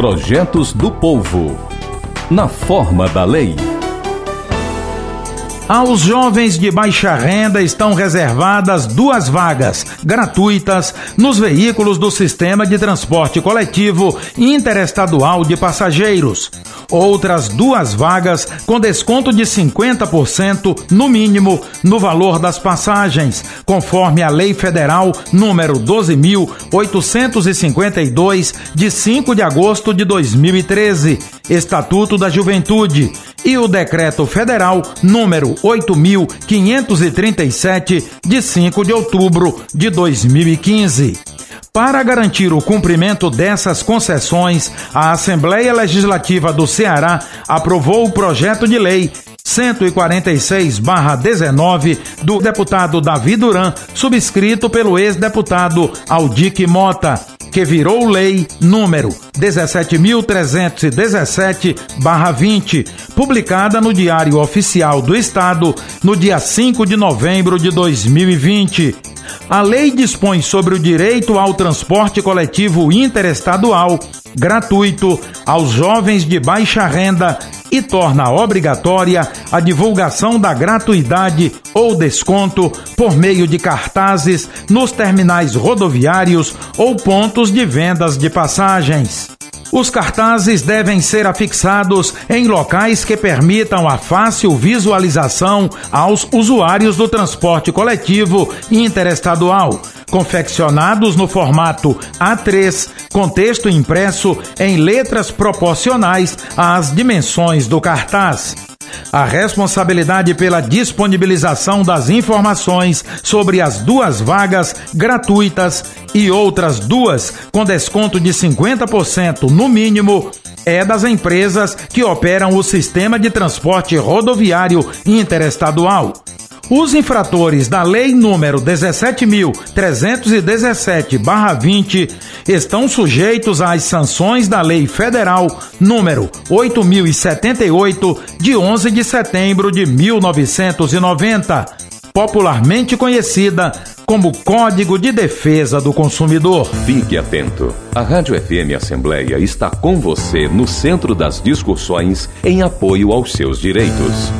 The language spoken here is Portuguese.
Projetos do Povo. Na forma da lei. Aos jovens de baixa renda estão reservadas duas vagas gratuitas nos veículos do sistema de transporte coletivo interestadual de passageiros. Outras duas vagas com desconto de 50% no mínimo no valor das passagens, conforme a Lei Federal número 12852 de 5 de agosto de 2013, Estatuto da Juventude e o Decreto Federal número 8537 de 5 de outubro de 2015. Para garantir o cumprimento dessas concessões, a Assembleia Legislativa do Ceará aprovou o projeto de lei 146-19 do deputado Davi Duran, subscrito pelo ex-deputado Aldic Mota, que virou lei número 17.317-20, publicada no Diário Oficial do Estado no dia 5 de novembro de 2020. A lei dispõe sobre o direito ao transporte coletivo interestadual gratuito aos jovens de baixa renda e torna obrigatória a divulgação da gratuidade ou desconto por meio de cartazes nos terminais rodoviários ou pontos de vendas de passagens. Os cartazes devem ser afixados em locais que permitam a fácil visualização aos usuários do transporte coletivo interestadual, confeccionados no formato A3, com texto impresso em letras proporcionais às dimensões do cartaz. A responsabilidade pela disponibilização das informações sobre as duas vagas gratuitas e outras duas com desconto de 50% no mínimo é das empresas que operam o sistema de transporte rodoviário interestadual. Os infratores da Lei número 17.317/20 estão sujeitos às sanções da Lei Federal número 8078 de 11 de setembro de 1990, popularmente conhecida como Código de Defesa do Consumidor. Fique atento. A Rádio FM Assembleia está com você no centro das discussões em apoio aos seus direitos.